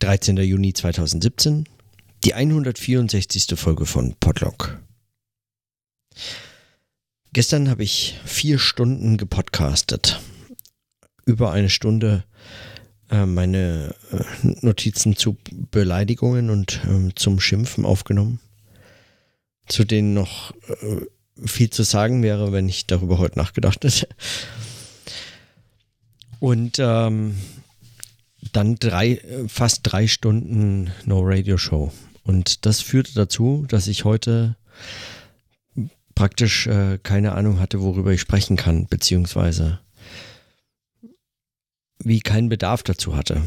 13. Juni 2017, die 164. Folge von Podlog. Gestern habe ich vier Stunden gepodcastet. Über eine Stunde äh, meine äh, Notizen zu Beleidigungen und äh, zum Schimpfen aufgenommen, zu denen noch äh, viel zu sagen wäre, wenn ich darüber heute nachgedacht hätte. Und ähm, dann drei, fast drei Stunden No Radio Show. Und das führte dazu, dass ich heute praktisch äh, keine Ahnung hatte, worüber ich sprechen kann, beziehungsweise wie keinen Bedarf dazu hatte.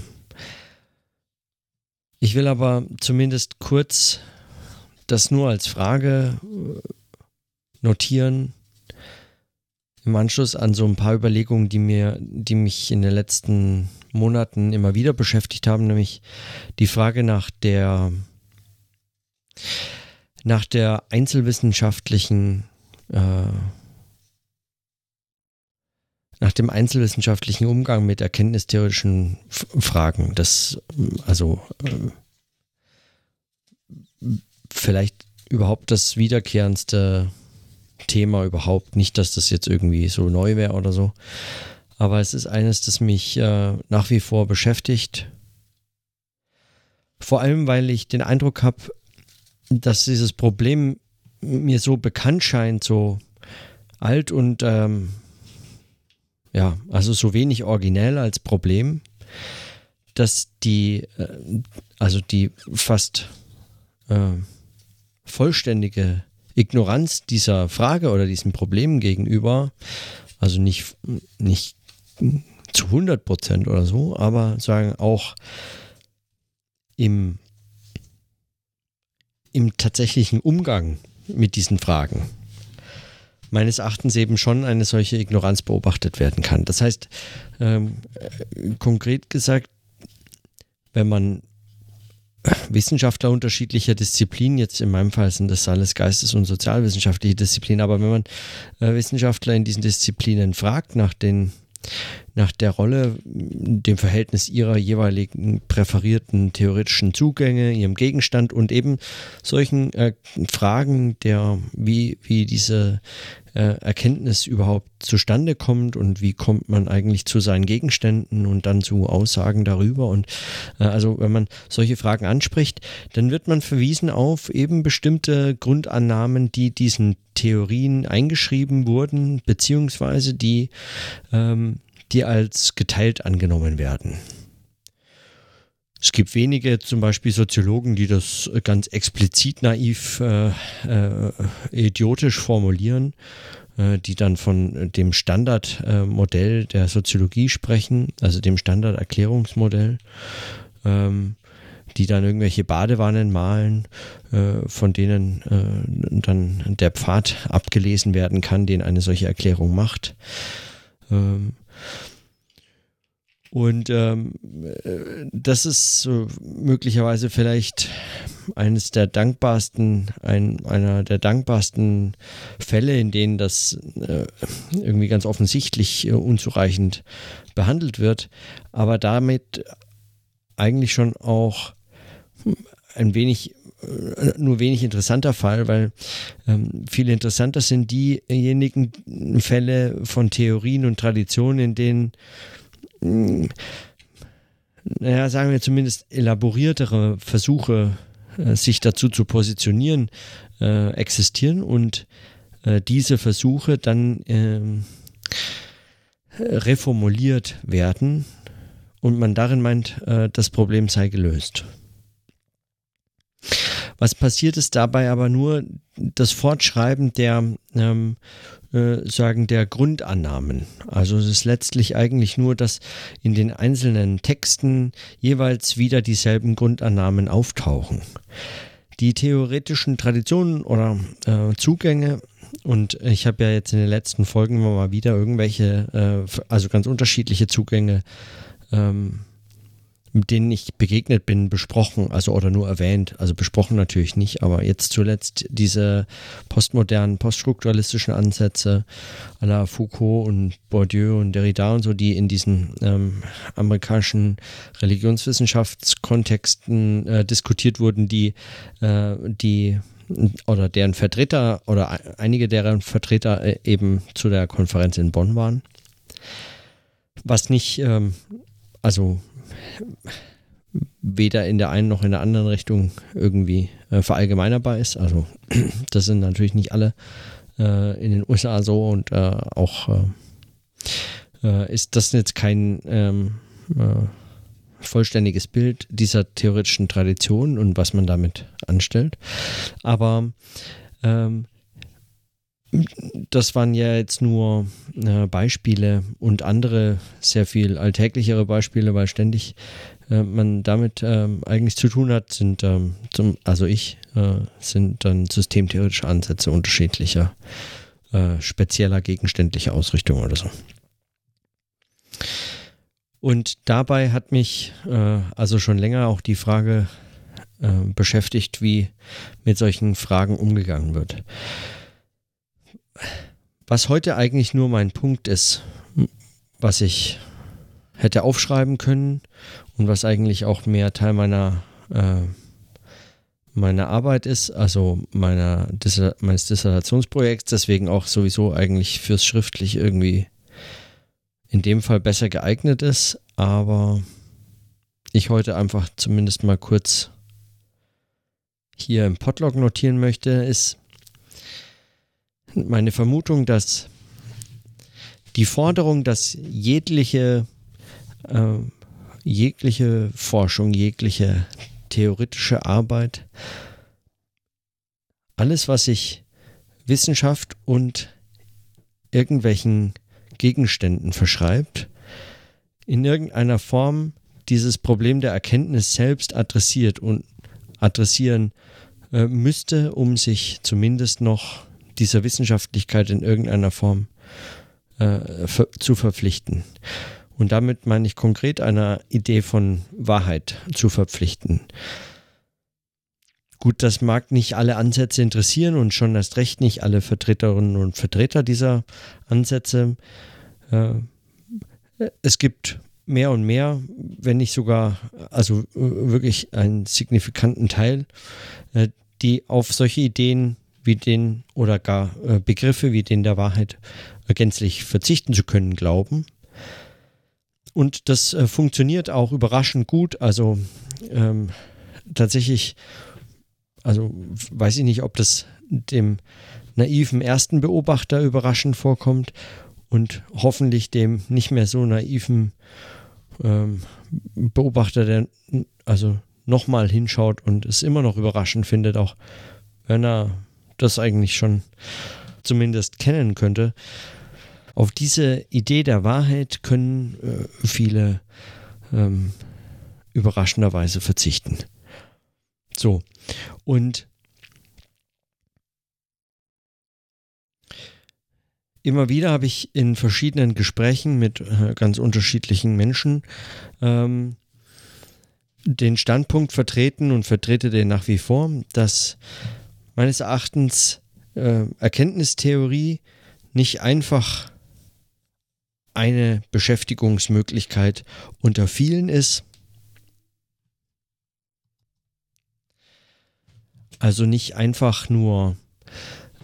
Ich will aber zumindest kurz das nur als Frage notieren, im Anschluss an so ein paar Überlegungen, die mir, die mich in den letzten Monaten immer wieder beschäftigt haben, nämlich die Frage nach der nach der einzelwissenschaftlichen äh, nach dem einzelwissenschaftlichen Umgang mit erkenntnistheoretischen F Fragen. Das also äh, vielleicht überhaupt das wiederkehrendste Thema überhaupt. Nicht, dass das jetzt irgendwie so neu wäre oder so. Aber es ist eines, das mich äh, nach wie vor beschäftigt. Vor allem, weil ich den Eindruck habe, dass dieses Problem mir so bekannt scheint, so alt und ähm, ja, also so wenig originell als Problem, dass die, äh, also die fast äh, vollständige Ignoranz dieser Frage oder diesem Problem gegenüber, also nicht, nicht zu 100 Prozent oder so, aber sagen auch im, im tatsächlichen Umgang mit diesen Fragen meines Erachtens eben schon eine solche Ignoranz beobachtet werden kann. Das heißt, ähm, äh, konkret gesagt, wenn man Wissenschaftler unterschiedlicher Disziplinen, jetzt in meinem Fall sind das alles geistes- und sozialwissenschaftliche Disziplinen, aber wenn man äh, Wissenschaftler in diesen Disziplinen fragt nach den nach der Rolle, dem Verhältnis ihrer jeweiligen präferierten theoretischen Zugänge, ihrem Gegenstand und eben solchen äh, Fragen der, wie, wie diese Erkenntnis überhaupt zustande kommt und wie kommt man eigentlich zu seinen Gegenständen und dann zu Aussagen darüber. Und äh, also wenn man solche Fragen anspricht, dann wird man verwiesen auf eben bestimmte Grundannahmen, die diesen Theorien eingeschrieben wurden, beziehungsweise die, ähm, die als geteilt angenommen werden. Es gibt wenige, zum Beispiel Soziologen, die das ganz explizit naiv, äh, äh, idiotisch formulieren, äh, die dann von dem Standardmodell der Soziologie sprechen, also dem Standarderklärungsmodell, ähm, die dann irgendwelche Badewannen malen, äh, von denen äh, dann der Pfad abgelesen werden kann, den eine solche Erklärung macht. Ähm, und ähm, äh, das ist so möglicherweise vielleicht eines der dankbarsten, ein, einer der dankbarsten Fälle, in denen das äh, irgendwie ganz offensichtlich äh, unzureichend behandelt wird, aber damit eigentlich schon auch ein wenig äh, nur wenig interessanter Fall, weil ähm, viel interessanter sind diejenigen Fälle von Theorien und Traditionen, in denen naja, sagen wir zumindest elaboriertere Versuche, äh, sich dazu zu positionieren, äh, existieren und äh, diese Versuche dann ähm, reformuliert werden und man darin meint, äh, das Problem sei gelöst. Was passiert ist dabei aber nur das Fortschreiben der ähm, äh, sagen, der Grundannahmen. Also es ist letztlich eigentlich nur, dass in den einzelnen Texten jeweils wieder dieselben Grundannahmen auftauchen. Die theoretischen Traditionen oder äh, Zugänge und ich habe ja jetzt in den letzten Folgen immer mal wieder irgendwelche, äh, also ganz unterschiedliche Zugänge ähm, denen ich begegnet bin, besprochen, also oder nur erwähnt, also besprochen natürlich nicht, aber jetzt zuletzt diese postmodernen, poststrukturalistischen Ansätze à la Foucault und Bourdieu und Derrida und so, die in diesen ähm, amerikanischen Religionswissenschaftskontexten äh, diskutiert wurden, die, äh, die oder deren Vertreter oder einige deren Vertreter äh, eben zu der Konferenz in Bonn waren. Was nicht, ähm, also weder in der einen noch in der anderen Richtung irgendwie äh, verallgemeinerbar ist. Also das sind natürlich nicht alle äh, in den USA so und äh, auch äh, äh, ist das jetzt kein ähm, äh, vollständiges Bild dieser theoretischen Tradition und was man damit anstellt. Aber ähm, das waren ja jetzt nur äh, Beispiele und andere sehr viel alltäglichere Beispiele, weil ständig äh, man damit äh, eigentlich zu tun hat, sind ähm, zum, also ich, äh, sind dann systemtheoretische Ansätze unterschiedlicher, äh, spezieller gegenständlicher Ausrichtung oder so. Und dabei hat mich äh, also schon länger auch die Frage beschäftigt, wie mit solchen Fragen umgegangen wird was heute eigentlich nur mein Punkt ist, was ich hätte aufschreiben können und was eigentlich auch mehr Teil meiner, äh, meiner Arbeit ist, also meiner, meines Dissertationsprojekts, deswegen auch sowieso eigentlich fürs Schriftlich irgendwie in dem Fall besser geeignet ist, aber ich heute einfach zumindest mal kurz hier im Podlog notieren möchte, ist, meine Vermutung, dass die Forderung, dass jegliche, äh, jegliche Forschung, jegliche theoretische Arbeit, alles, was sich Wissenschaft und irgendwelchen Gegenständen verschreibt, in irgendeiner Form dieses Problem der Erkenntnis selbst adressiert und adressieren äh, müsste, um sich zumindest noch dieser Wissenschaftlichkeit in irgendeiner Form äh, ver zu verpflichten. Und damit meine ich konkret einer Idee von Wahrheit zu verpflichten. Gut, das mag nicht alle Ansätze interessieren und schon erst recht nicht alle Vertreterinnen und Vertreter dieser Ansätze. Äh, es gibt mehr und mehr, wenn nicht sogar, also wirklich einen signifikanten Teil, äh, die auf solche Ideen wie den oder gar äh, Begriffe wie den der Wahrheit äh, gänzlich verzichten zu können glauben. Und das äh, funktioniert auch überraschend gut. Also ähm, tatsächlich, also weiß ich nicht, ob das dem naiven ersten Beobachter überraschend vorkommt und hoffentlich dem nicht mehr so naiven ähm, Beobachter, der also nochmal hinschaut und es immer noch überraschend findet, auch wenn er das eigentlich schon zumindest kennen könnte. Auf diese Idee der Wahrheit können äh, viele ähm, überraschenderweise verzichten. So, und immer wieder habe ich in verschiedenen Gesprächen mit äh, ganz unterschiedlichen Menschen ähm, den Standpunkt vertreten und vertrete den nach wie vor, dass meines Erachtens äh, Erkenntnistheorie nicht einfach eine Beschäftigungsmöglichkeit unter vielen ist. Also nicht einfach nur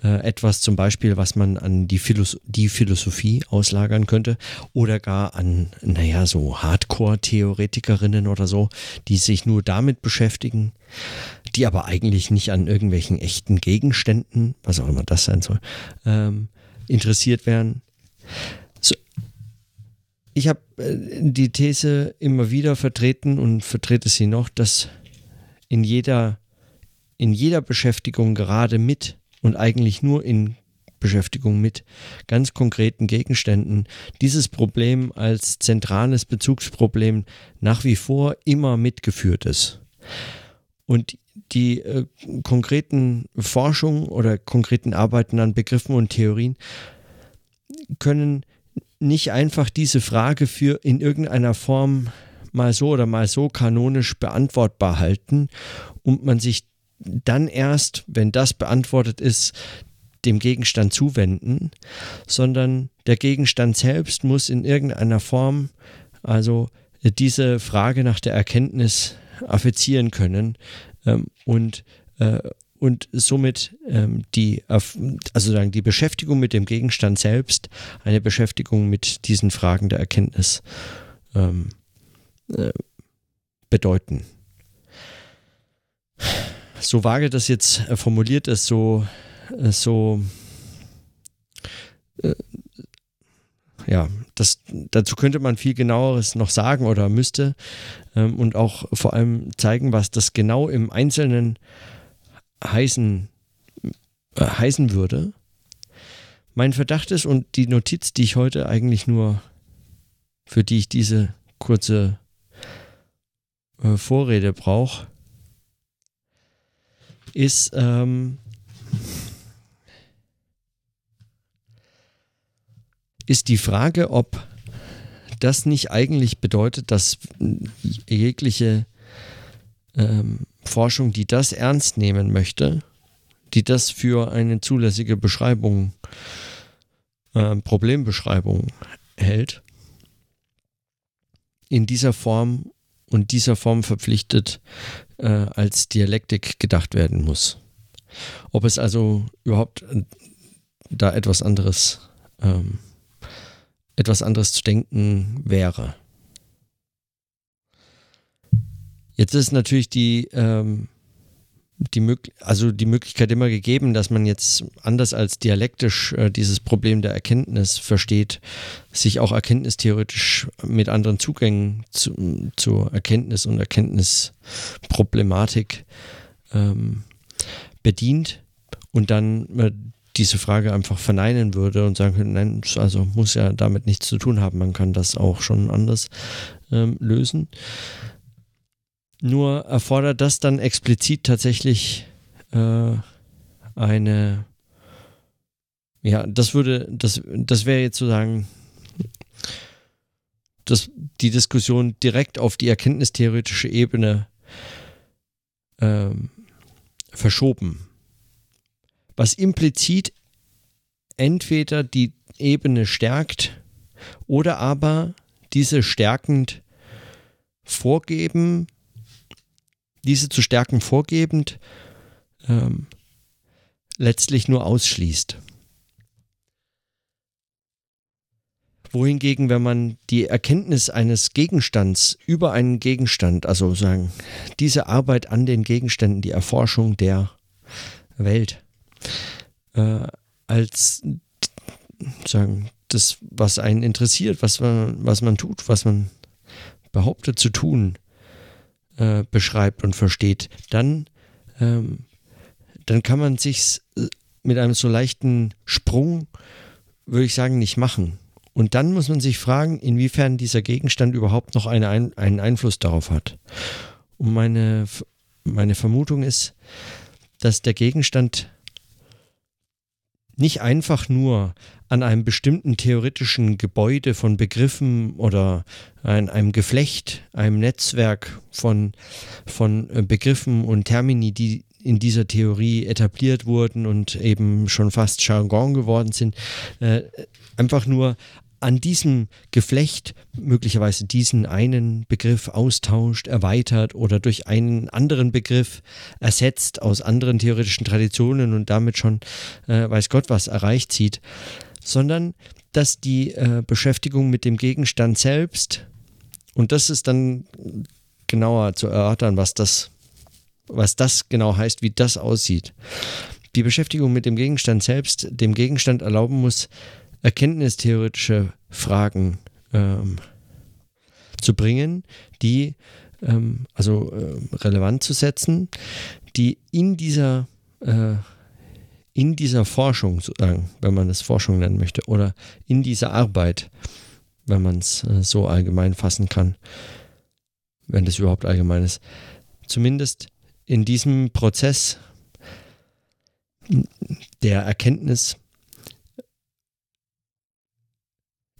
äh, etwas zum Beispiel, was man an die, Philos die Philosophie auslagern könnte oder gar an, naja, so Hardcore-Theoretikerinnen oder so, die sich nur damit beschäftigen, die aber eigentlich nicht an irgendwelchen echten Gegenständen, was auch immer das sein soll, ähm, interessiert wären. So, ich habe äh, die These immer wieder vertreten und vertrete sie noch, dass in jeder, in jeder Beschäftigung gerade mit und eigentlich nur in Beschäftigung mit ganz konkreten Gegenständen dieses Problem als zentrales Bezugsproblem nach wie vor immer mitgeführt ist. Und die äh, konkreten Forschungen oder konkreten Arbeiten an Begriffen und Theorien können nicht einfach diese Frage für in irgendeiner Form mal so oder mal so kanonisch beantwortbar halten und man sich dann erst, wenn das beantwortet ist, dem Gegenstand zuwenden, sondern der Gegenstand selbst muss in irgendeiner Form also diese Frage nach der Erkenntnis affizieren können ähm, und, äh, und somit ähm, die, also sagen, die Beschäftigung mit dem Gegenstand selbst eine Beschäftigung mit diesen Fragen der Erkenntnis ähm, äh, bedeuten. So vage das jetzt formuliert ist, so, äh, so äh, ja, das, dazu könnte man viel genaueres noch sagen oder müsste ähm, und auch vor allem zeigen, was das genau im Einzelnen heißen, äh, heißen würde. Mein Verdacht ist und die Notiz, die ich heute eigentlich nur, für die ich diese kurze äh, Vorrede brauche, ist, ähm, ist die Frage, ob das nicht eigentlich bedeutet, dass jegliche ähm, Forschung, die das ernst nehmen möchte, die das für eine zulässige Beschreibung, äh, Problembeschreibung hält, in dieser Form und dieser Form verpflichtet äh, als Dialektik gedacht werden muss. Ob es also überhaupt äh, da etwas anderes ähm, etwas anderes zu denken wäre. Jetzt ist natürlich die, ähm, die, also die Möglichkeit immer gegeben, dass man jetzt anders als dialektisch äh, dieses Problem der Erkenntnis versteht, sich auch erkenntnistheoretisch mit anderen Zugängen zu, zur Erkenntnis und Erkenntnisproblematik ähm, bedient und dann äh, diese Frage einfach verneinen würde und sagen könnte, nein, also muss ja damit nichts zu tun haben, man kann das auch schon anders ähm, lösen. Nur erfordert das dann explizit tatsächlich äh, eine, ja, das würde, das, das wäre jetzt sozusagen das, die Diskussion direkt auf die erkenntnistheoretische Ebene ähm, verschoben was implizit entweder die Ebene stärkt oder aber diese stärkend vorgeben, diese zu stärken vorgebend, ähm, letztlich nur ausschließt. Wohingegen, wenn man die Erkenntnis eines Gegenstands über einen Gegenstand, also sagen, diese Arbeit an den Gegenständen, die Erforschung der Welt, äh, als sagen, das, was einen interessiert, was man, was man tut, was man behauptet zu tun, äh, beschreibt und versteht, dann, ähm, dann kann man sich mit einem so leichten Sprung, würde ich sagen, nicht machen. Und dann muss man sich fragen, inwiefern dieser Gegenstand überhaupt noch eine, einen Einfluss darauf hat. Und meine, meine Vermutung ist, dass der Gegenstand nicht einfach nur an einem bestimmten theoretischen Gebäude von Begriffen oder an einem Geflecht, einem Netzwerk von, von äh, Begriffen und Termini, die in dieser Theorie etabliert wurden und eben schon fast Jargon geworden sind, äh, einfach nur an diesem Geflecht möglicherweise diesen einen Begriff austauscht, erweitert oder durch einen anderen Begriff ersetzt aus anderen theoretischen Traditionen und damit schon äh, weiß Gott was erreicht sieht, sondern dass die äh, Beschäftigung mit dem Gegenstand selbst, und das ist dann genauer zu erörtern, was das, was das genau heißt, wie das aussieht. Die Beschäftigung mit dem Gegenstand selbst dem Gegenstand erlauben muss, erkenntnistheoretische Fragen ähm, zu bringen, die ähm, also äh, relevant zu setzen, die in dieser äh, in dieser Forschung, wenn man es Forschung nennen möchte, oder in dieser Arbeit, wenn man es äh, so allgemein fassen kann, wenn das überhaupt allgemein ist, zumindest in diesem Prozess der Erkenntnis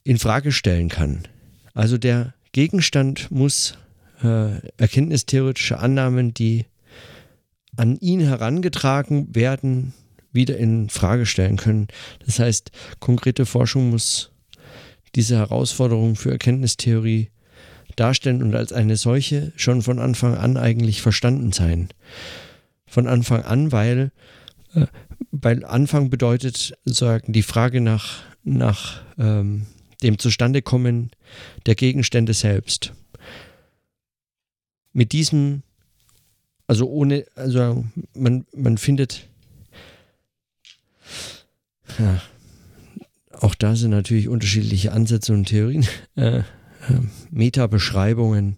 in Frage stellen kann. Also der Gegenstand muss äh, erkenntnistheoretische Annahmen, die an ihn herangetragen werden, wieder in Frage stellen können. Das heißt, konkrete Forschung muss diese Herausforderung für Erkenntnistheorie darstellen und als eine solche schon von Anfang an eigentlich verstanden sein. Von Anfang an, weil, äh, weil Anfang bedeutet sozusagen die Frage nach, nach ähm, dem Zustandekommen der Gegenstände selbst. Mit diesem, also ohne, also man, man findet, ja, auch da sind natürlich unterschiedliche Ansätze und Theorien, äh, äh, Metabeschreibungen,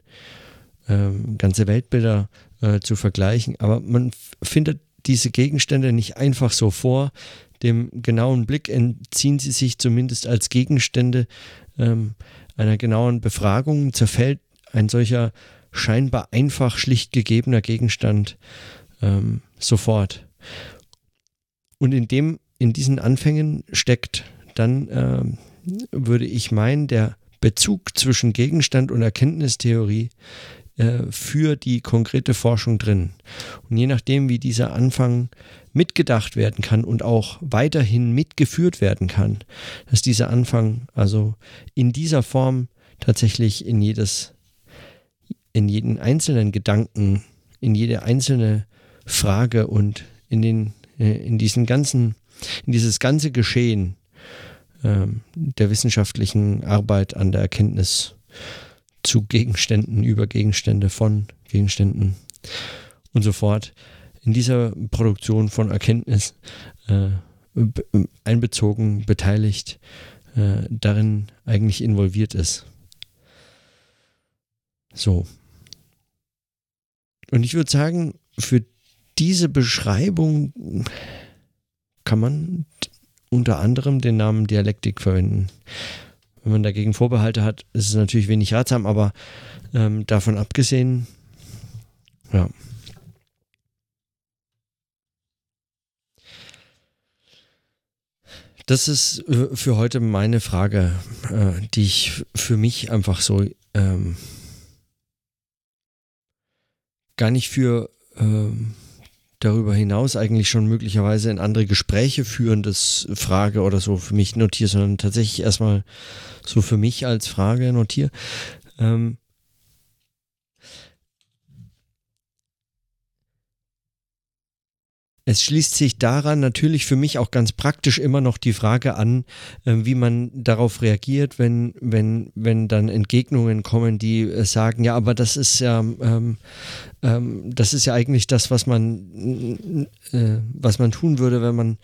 äh, ganze Weltbilder äh, zu vergleichen, aber man findet diese Gegenstände nicht einfach so vor, dem genauen Blick entziehen sie sich zumindest als Gegenstände ähm, einer genauen Befragung. Zerfällt ein solcher scheinbar einfach schlicht gegebener Gegenstand ähm, sofort. Und in dem, in diesen Anfängen steckt dann, ähm, würde ich meinen, der Bezug zwischen Gegenstand und Erkenntnistheorie äh, für die konkrete Forschung drin. Und je nachdem, wie dieser Anfang mitgedacht werden kann und auch weiterhin mitgeführt werden kann, dass dieser Anfang also in dieser Form tatsächlich in jedes, in jeden einzelnen Gedanken, in jede einzelne Frage und in den, äh, in diesen ganzen, in dieses ganze Geschehen äh, der wissenschaftlichen Arbeit an der Erkenntnis zu Gegenständen, über Gegenstände, von Gegenständen und so fort in dieser Produktion von Erkenntnis äh, einbezogen, beteiligt, äh, darin eigentlich involviert ist. So. Und ich würde sagen, für diese Beschreibung kann man unter anderem den Namen Dialektik verwenden. Wenn man dagegen Vorbehalte hat, ist es natürlich wenig ratsam, aber ähm, davon abgesehen, ja. Das ist äh, für heute meine Frage, äh, die ich für mich einfach so ähm, gar nicht für ähm, darüber hinaus eigentlich schon möglicherweise in andere Gespräche führendes Frage oder so für mich notiere, sondern tatsächlich erstmal so für mich als Frage notiere. Ähm, Es schließt sich daran natürlich für mich auch ganz praktisch immer noch die Frage an, äh, wie man darauf reagiert, wenn, wenn, wenn dann Entgegnungen kommen, die äh, sagen, ja, aber das ist ja, ähm, ähm, das ist ja eigentlich das, was man, äh, was man tun würde, wenn man,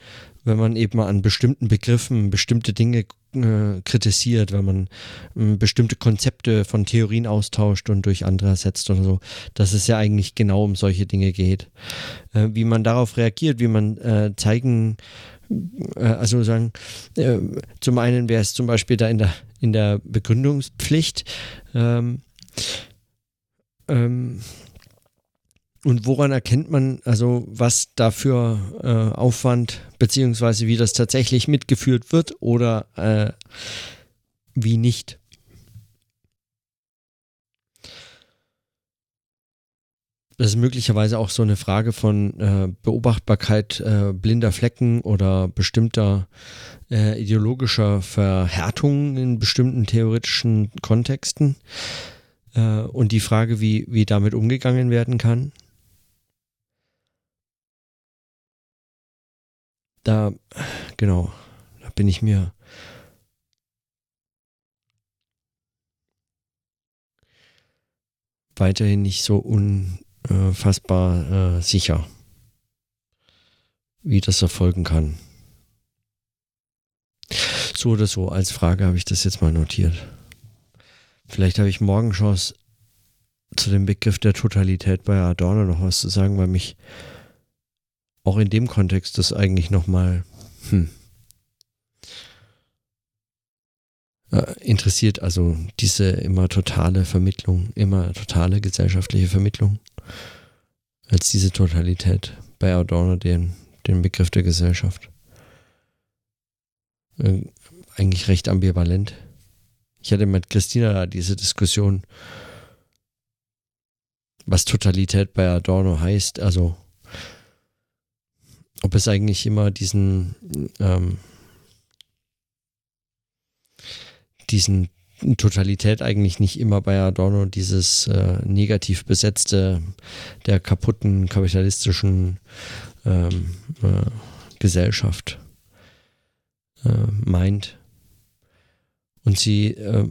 wenn man eben an bestimmten Begriffen bestimmte Dinge äh, kritisiert, wenn man äh, bestimmte Konzepte von Theorien austauscht und durch andere ersetzt oder so, dass es ja eigentlich genau um solche Dinge geht. Äh, wie man darauf reagiert, wie man äh, zeigen, äh, also sagen, äh, zum einen wäre es zum Beispiel da in der, in der Begründungspflicht, ähm, ähm, und woran erkennt man also, was dafür äh, Aufwand beziehungsweise wie das tatsächlich mitgeführt wird oder äh, wie nicht? Das ist möglicherweise auch so eine Frage von äh, Beobachtbarkeit äh, blinder Flecken oder bestimmter äh, ideologischer Verhärtungen in bestimmten theoretischen Kontexten äh, und die Frage, wie, wie damit umgegangen werden kann. Da, genau, da bin ich mir weiterhin nicht so unfassbar äh, sicher, wie das erfolgen kann. So oder so, als Frage habe ich das jetzt mal notiert. Vielleicht habe ich morgen Chance, zu dem Begriff der Totalität bei Adorno noch was zu sagen, weil mich auch in dem Kontext das eigentlich nochmal hm, äh, interessiert. Also diese immer totale Vermittlung, immer totale gesellschaftliche Vermittlung als diese Totalität bei Adorno, den, den Begriff der Gesellschaft. Äh, eigentlich recht ambivalent. Ich hatte mit Christina da diese Diskussion, was Totalität bei Adorno heißt. Also, ob es eigentlich immer diesen, ähm, diesen Totalität eigentlich nicht immer bei Adorno dieses äh, negativ besetzte der kaputten kapitalistischen ähm, äh, Gesellschaft äh, meint. Und sie äh,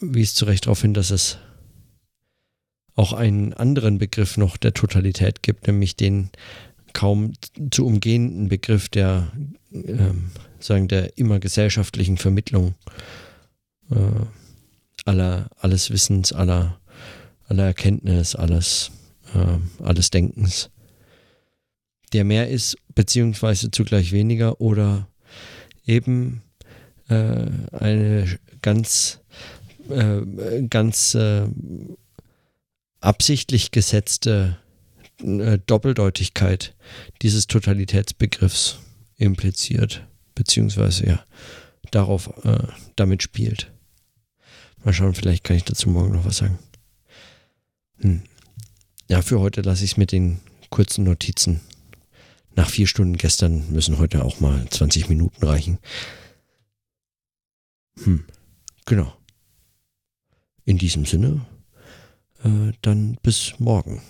wies zu Recht darauf hin, dass es auch einen anderen Begriff noch der Totalität gibt, nämlich den kaum zu umgehenden Begriff der, ähm, sagen, der immer gesellschaftlichen Vermittlung äh, aller, alles Wissens, aller, aller Erkenntnis, alles, äh, alles Denkens, der mehr ist, beziehungsweise zugleich weniger oder eben äh, eine ganz, äh, ganz äh, absichtlich gesetzte äh, Doppeldeutigkeit dieses Totalitätsbegriffs impliziert, beziehungsweise ja darauf äh, damit spielt. Mal schauen, vielleicht kann ich dazu morgen noch was sagen. Hm. Ja, für heute lasse ich es mit den kurzen Notizen. Nach vier Stunden gestern müssen heute auch mal 20 Minuten reichen. Hm, genau. In diesem Sinne, äh, dann bis morgen.